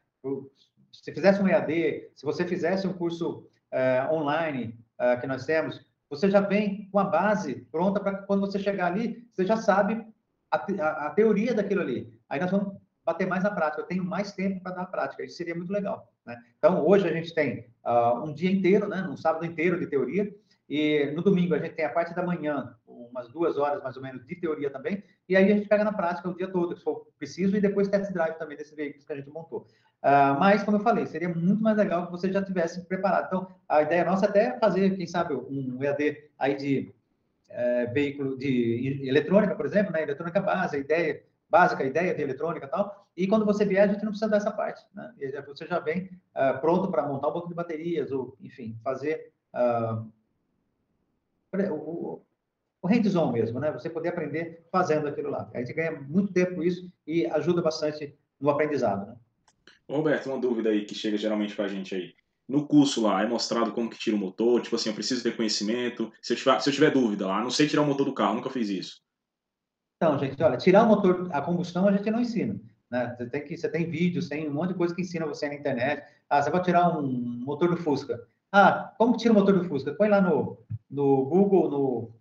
Se fizesse um EAD, se você fizesse um curso é, online é, que nós temos, você já vem com a base pronta para quando você chegar ali, você já sabe a, a, a, teoria daquilo ali. Aí nós vamos bater mais na prática. Eu tenho mais tempo para dar a prática. Isso seria muito legal. Né? Então, hoje a gente tem uh, um dia inteiro, né? um sábado inteiro de teoria, e no domingo a gente tem a parte da manhã, umas duas horas mais ou menos de teoria também, e aí a gente pega na prática o dia todo, se for preciso, e depois test drive também desse veículo que a gente montou. Uh, mas, como eu falei, seria muito mais legal que você já tivesse preparado. Então, a ideia nossa é até fazer, quem sabe, um EAD aí de é, veículo de eletrônica, por exemplo, né? Eletrônica base, a ideia básica, a ideia de eletrônica e tal. E quando você vier, a gente não precisa dessa parte, né? Você já vem uh, pronto para montar um banco de baterias, ou, enfim, fazer uh, o hands-on mesmo, né? Você poder aprender fazendo aquilo lá. A gente ganha muito tempo com isso e ajuda bastante no aprendizado, né? Roberto, uma dúvida aí que chega geralmente com a gente aí. No curso lá é mostrado como que tira o motor, tipo assim, eu preciso ter conhecimento. Se eu tiver, se eu tiver dúvida lá, não sei tirar o motor do carro, nunca fiz isso. Então, gente, olha, tirar o motor, a combustão a gente não ensina. Né? Você tem que, você tem vídeos, tem um monte de coisa que ensina você na internet. Ah, você vai tirar um motor do Fusca. Ah, como que tira o motor do Fusca? Põe lá no, no Google, no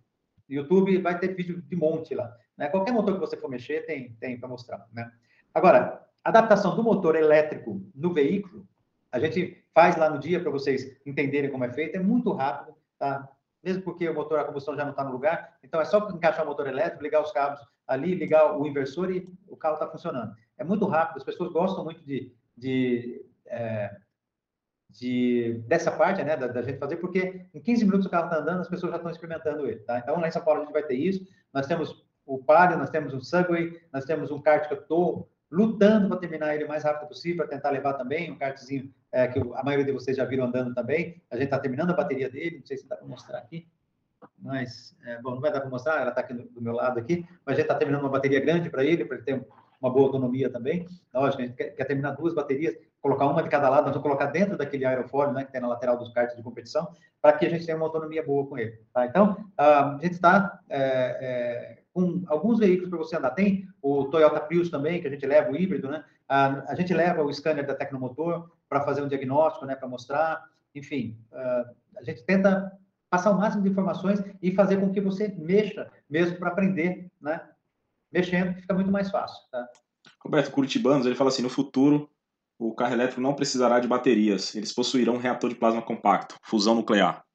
YouTube, vai ter vídeo de monte lá. Né? Qualquer motor que você for mexer tem, tem para mostrar. Né? Agora, adaptação do motor elétrico no veículo, a gente faz lá no dia para vocês entenderem como é feito, é muito rápido, tá? Mesmo porque o motor a combustão já não está no lugar, então é só encaixar o motor elétrico, ligar os cabos ali, ligar o inversor e o carro está funcionando. É muito rápido, as pessoas gostam muito de, de é, de, dessa parte, né, da, da, gente fazer, porque em 15 minutos o carro está andando, as pessoas já estão experimentando ele, tá? Então, lá em São Paulo a gente vai ter isso, nós temos o Palio, nós temos um Subway, nós temos um kart que eu estou lutando para terminar ele o mais rápido possível, para tentar levar também, um kartzinho é, que a maioria de vocês já viram andando também, a gente está terminando a bateria dele, não sei se dá para mostrar aqui, mas, é, bom, não vai dar para mostrar, ela está aqui do, do, meu lado aqui, mas a gente está terminando uma bateria grande para ele, para ele ter uma boa autonomia também. Lógico, a gente quer, quer, terminar duas baterias, colocar uma de cada lado, nós vamos colocar dentro daquele aerofólio, né, que tem na lateral dos karts de competição, para que a gente tenha uma autonomia boa com ele. Tá? Então, a gente está é, é, com alguns veículos para você andar. Tem o Toyota Prius também, que a gente leva o híbrido, né? A, a gente leva o scanner da Tecnomotor para fazer um diagnóstico, né, para mostrar. Enfim, a gente tenta passar o máximo de informações e fazer com que você mexa mesmo para aprender, né? Mexendo, fica muito mais fácil, tá? Roberto Curitibanos, ele fala assim, no futuro o carro elétrico não precisará de baterias, eles possuirão um reator de plasma compacto, fusão nuclear.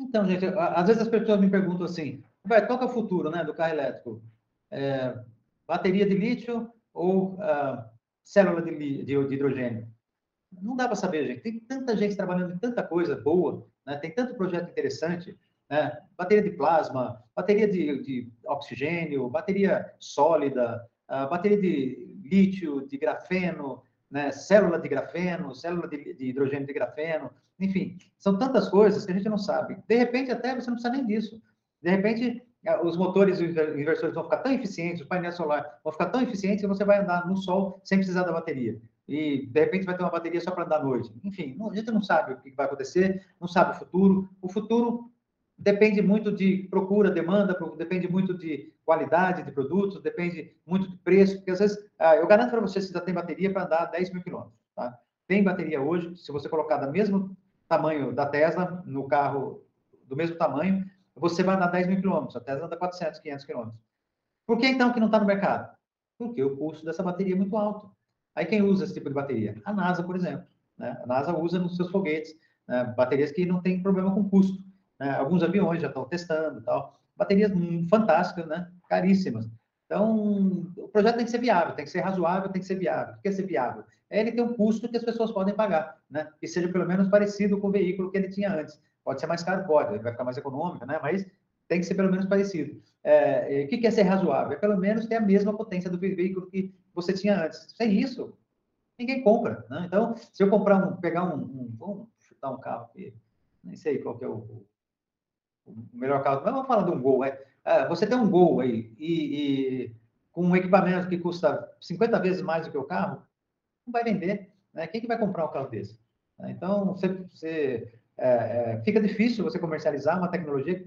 Então, gente, às vezes as pessoas me perguntam assim, Roberto, qual é o futuro né, do carro elétrico? É, bateria de lítio ou uh, célula de, de, de, hidrogênio? Não dá para saber, gente. Tem tanta gente trabalhando em tanta coisa boa, né? tem tanto projeto interessante. Né? Bateria de plasma, bateria de, de oxigênio, bateria sólida, uh, bateria de lítio, de grafeno, né, célula de grafeno, célula de, de, hidrogênio de grafeno, enfim, são tantas coisas que a gente não sabe. De repente, até você não precisa nem disso. De repente, os motores e os inversores vão ficar tão eficientes, o painel solar vão ficar tão eficientes que você vai andar no sol sem precisar da bateria. E, de repente, vai ter uma bateria só para andar à noite. Enfim, a gente não sabe o que vai acontecer, não sabe o futuro. O futuro depende muito de procura, demanda, depende muito de qualidade de produtos, depende muito de preço, porque às vezes, ah, eu garanto para você que já tem bateria para andar 10 mil quilômetros, tá? Tem bateria hoje, se você colocar do mesmo tamanho da Tesla, no carro do mesmo tamanho, você vai andar 10 mil quilômetros, a Tesla anda 400, 500 quilômetros. Por que então que não está no mercado? Porque o custo dessa bateria é muito alto. Aí quem usa esse tipo de bateria? A NASA, por exemplo. Né? A NASA usa nos seus foguetes né? baterias que não tem problema com custo. Né? Alguns aviões já estão testando e tal. Baterias fantásticas, né? caríssimas. Então, o projeto tem que ser viável, tem que ser razoável, tem que ser viável. O que é ser viável? É ele ter um custo que as pessoas podem pagar, né? Que seja pelo menos parecido com o veículo que ele tinha antes. Pode ser mais caro? Pode, ele vai ficar mais econômico, né? Mas tem que ser pelo menos parecido. É, o que é ser razoável? É pelo menos ter a mesma potência do veículo que você tinha antes. Sem isso, ninguém compra, né? Então, se eu comprar um, pegar um, um vamos chutar um carro aqui, nem sei qual que é o, o melhor carro, mas vamos falar de um Gol, é, é você tem um Gol aí e, e, com um equipamento que custa 50 vezes mais do que o carro, não vai vender, né? Quem que vai comprar um carro desse? Então, você, você é, é, fica difícil você comercializar uma tecnologia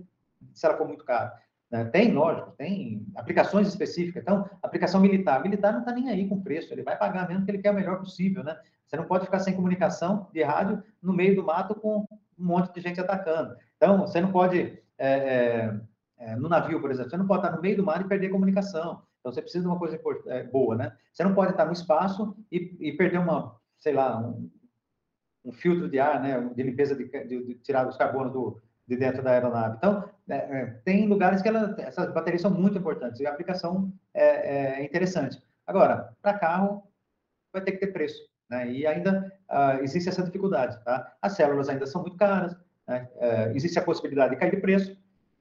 se ela for muito cara. Né? Tem, lógico, tem aplicações específicas. Então, aplicação militar. Militar não está nem aí com preço, ele vai pagar mesmo que ele quer o melhor possível, né? Você não pode ficar sem comunicação de rádio no meio do mato com um monte de gente atacando. Então, você não pode, é, é, é, no navio, por exemplo, você não pode estar no meio do mar e perder comunicação. Então, você precisa de uma coisa é, boa, né? Você não pode estar no espaço e, e perder uma, sei lá, um, um, filtro de ar, né? De limpeza de, de, de tirar os carbonos do, de dentro da aeronave. Então, é, é, tem lugares que ela, essas baterias são muito importantes e a aplicação é, é interessante. Agora, para carro, vai ter que ter preço. Né? E ainda uh, existe essa dificuldade. Tá? As células ainda são muito caras, né? uh, existe a possibilidade de cair de preço.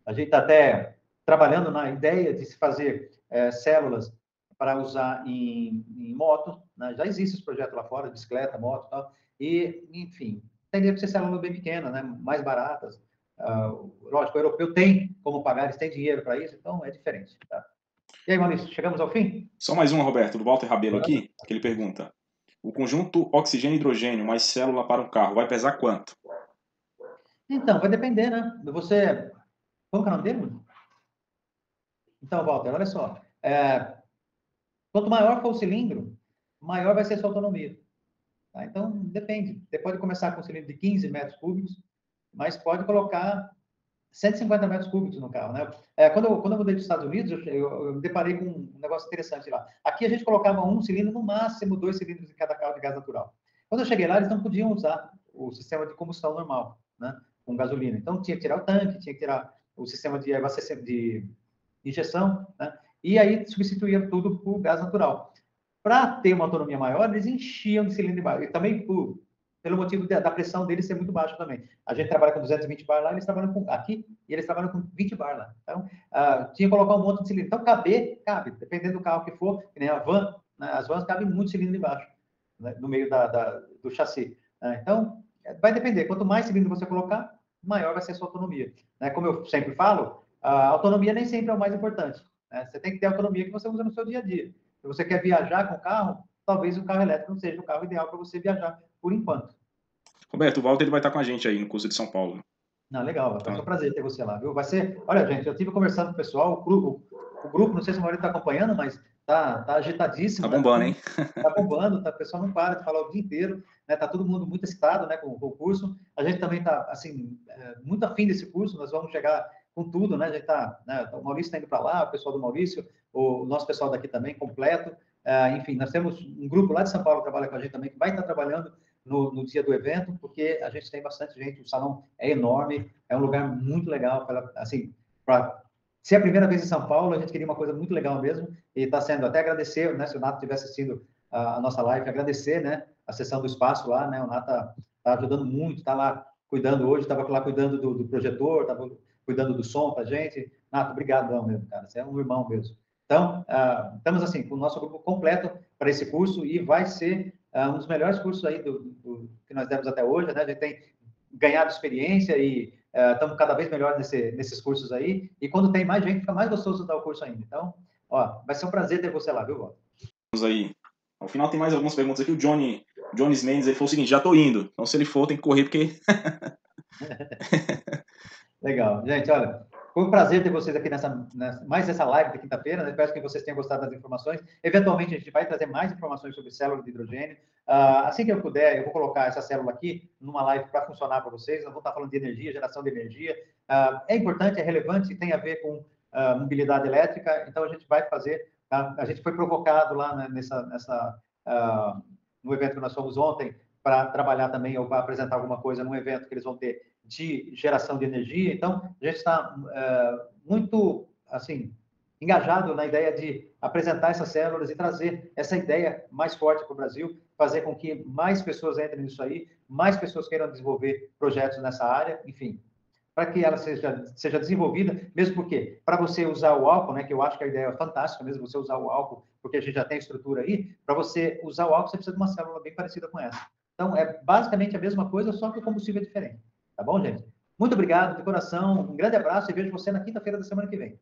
A gente está até trabalhando na ideia de se fazer uh, células para usar em, em moto. Né? Já existe esse projeto lá fora, bicicleta, moto e tal. E, enfim, teria que ser células bem pequenas, né? mais baratas. Uh, lógico, o europeu tem como pagar, eles têm dinheiro para isso, então é diferente. Tá? E aí, Maurício, chegamos ao fim? Só mais uma, Roberto, do Walter Rabelo aqui, que ele pergunta: o conjunto oxigênio e hidrogênio mais célula para um carro vai pesar quanto? Então, vai depender, né? Você. Qual é o nome dele? Então, Walter, olha só. É... Quanto maior for o cilindro, maior vai ser a sua autonomia. Tá? Então, depende. Você pode começar com um cilindro de 15 metros cúbicos, mas pode colocar 150 metros cúbicos no carro, né? É, quando, eu, quando eu mudei dos Estados Unidos, eu, eu, eu, me deparei com um negócio interessante lá. Aqui a gente colocava um cilindro, no máximo dois cilindros em cada carro de gás natural. Quando eu cheguei lá, eles não podiam usar o sistema de combustão normal, né? Com gasolina. Então tinha que tirar o tanque, tinha que tirar o sistema de, de injeção, né? E aí substituía tudo por gás natural. Para ter uma autonomia maior, eles enchiam de cilindro de. E também por pelo motivo da, da, pressão deles ser muito baixa também. A gente trabalha com 220 bar lá, eles trabalham com aqui e eles trabalham com 20 bar lá. Então, uh, tinha que colocar um monte de cilindro. Então, caber, cabe, dependendo do carro que for, que nem a van, né, as vans cabem muito cilindro embaixo, né, no meio da, da do chassi. Né? Então, vai depender. Quanto mais cilindro você colocar, maior vai ser a sua autonomia. Né? Como eu sempre falo, a autonomia nem sempre é o mais importante. Né? Você tem que ter a autonomia que você usa no seu dia a dia. Se você quer viajar com o carro, talvez o carro elétrico não seja o carro ideal para você viajar por enquanto. Roberto, o Walter vai estar com a gente aí no curso de São Paulo. Não, legal, tá. é um prazer ter você lá, viu? Vai ser, olha, gente, eu estive conversando com o pessoal, o grupo, o grupo não sei se o Maurício está acompanhando, mas tá, tá agitadíssimo. Tá bombando, né? hein? Tá bombando, tá, o pessoal não para de falar o dia inteiro, né? Tá todo mundo muito excitado, né, com, com o curso. A gente também tá, assim, é, muito afim desse curso, nós vamos chegar com tudo, né? A gente tá, né, o Maurício está indo para lá, o pessoal do Maurício, o nosso pessoal daqui também, completo. É, enfim, nós temos um grupo lá de São Paulo que trabalha com a gente também, que vai estar trabalhando no, no, dia do evento, porque a gente tem bastante gente, o salão é enorme, é um lugar muito legal, para, assim, para ser a primeira vez em São Paulo, a gente queria uma coisa muito legal mesmo, e está sendo, até agradecer, né, se o Nato tivesse assistindo a, a, nossa live, agradecer, né, a sessão do espaço lá, né, o Nato está tá ajudando muito, está lá cuidando hoje, estava lá cuidando do, do projetor, estava cuidando do som para gente, Nato, obrigado mesmo, cara, você é um irmão mesmo. Então, uh, estamos assim, com o nosso grupo completo para esse curso e vai ser uh, um dos melhores cursos aí do, do, que nós demos até hoje, né? A gente tem ganhado experiência e estamos cada vez melhor nesse, nesses cursos aí. E quando tem mais gente, fica mais gostoso dar o curso ainda. Então, ó, vai ser um prazer ter você lá, viu, Walter? Vamos aí. Ao final tem mais algumas perguntas aqui. O Johnny, Johnny Mendes, ele falou o seguinte, já estou indo. Então, se ele for, tem que correr, porque... Legal. Gente, olha, foi um prazer ter vocês aqui nessa, nessa mais essa live de quinta-feira. Né? Espero que vocês tenham gostado das informações. Eventualmente, a gente vai trazer mais informações sobre célula de hidrogênio. Uh, assim que eu puder, eu vou colocar essa célula aqui numa live para funcionar para vocês. Nós vamos estar falando de energia, geração de energia. Uh, é importante, é relevante, tem a ver com uh, mobilidade elétrica. Então, a gente vai fazer. Tá? A gente foi provocado lá né, nessa, nessa no evento que nós fomos ontem para trabalhar também ou para apresentar alguma coisa num evento que eles vão ter de geração de energia. Então, a gente está é, muito, assim, engajado na ideia de apresentar essas células e trazer essa ideia mais forte para o Brasil, fazer com que mais pessoas entrem nisso aí, mais pessoas queiram desenvolver projetos nessa área, enfim, para que ela seja, seja desenvolvida, mesmo porque, para você usar o álcool, né, que eu acho que a ideia é fantástica mesmo, você usar o álcool, porque a gente já tem estrutura aí, para você usar o álcool, você precisa de uma célula bem parecida com essa. Então, é basicamente a mesma coisa, só que o combustível é diferente. Tá bom, gente? Muito obrigado de coração, um grande abraço e vejo você na quinta-feira da semana que vem.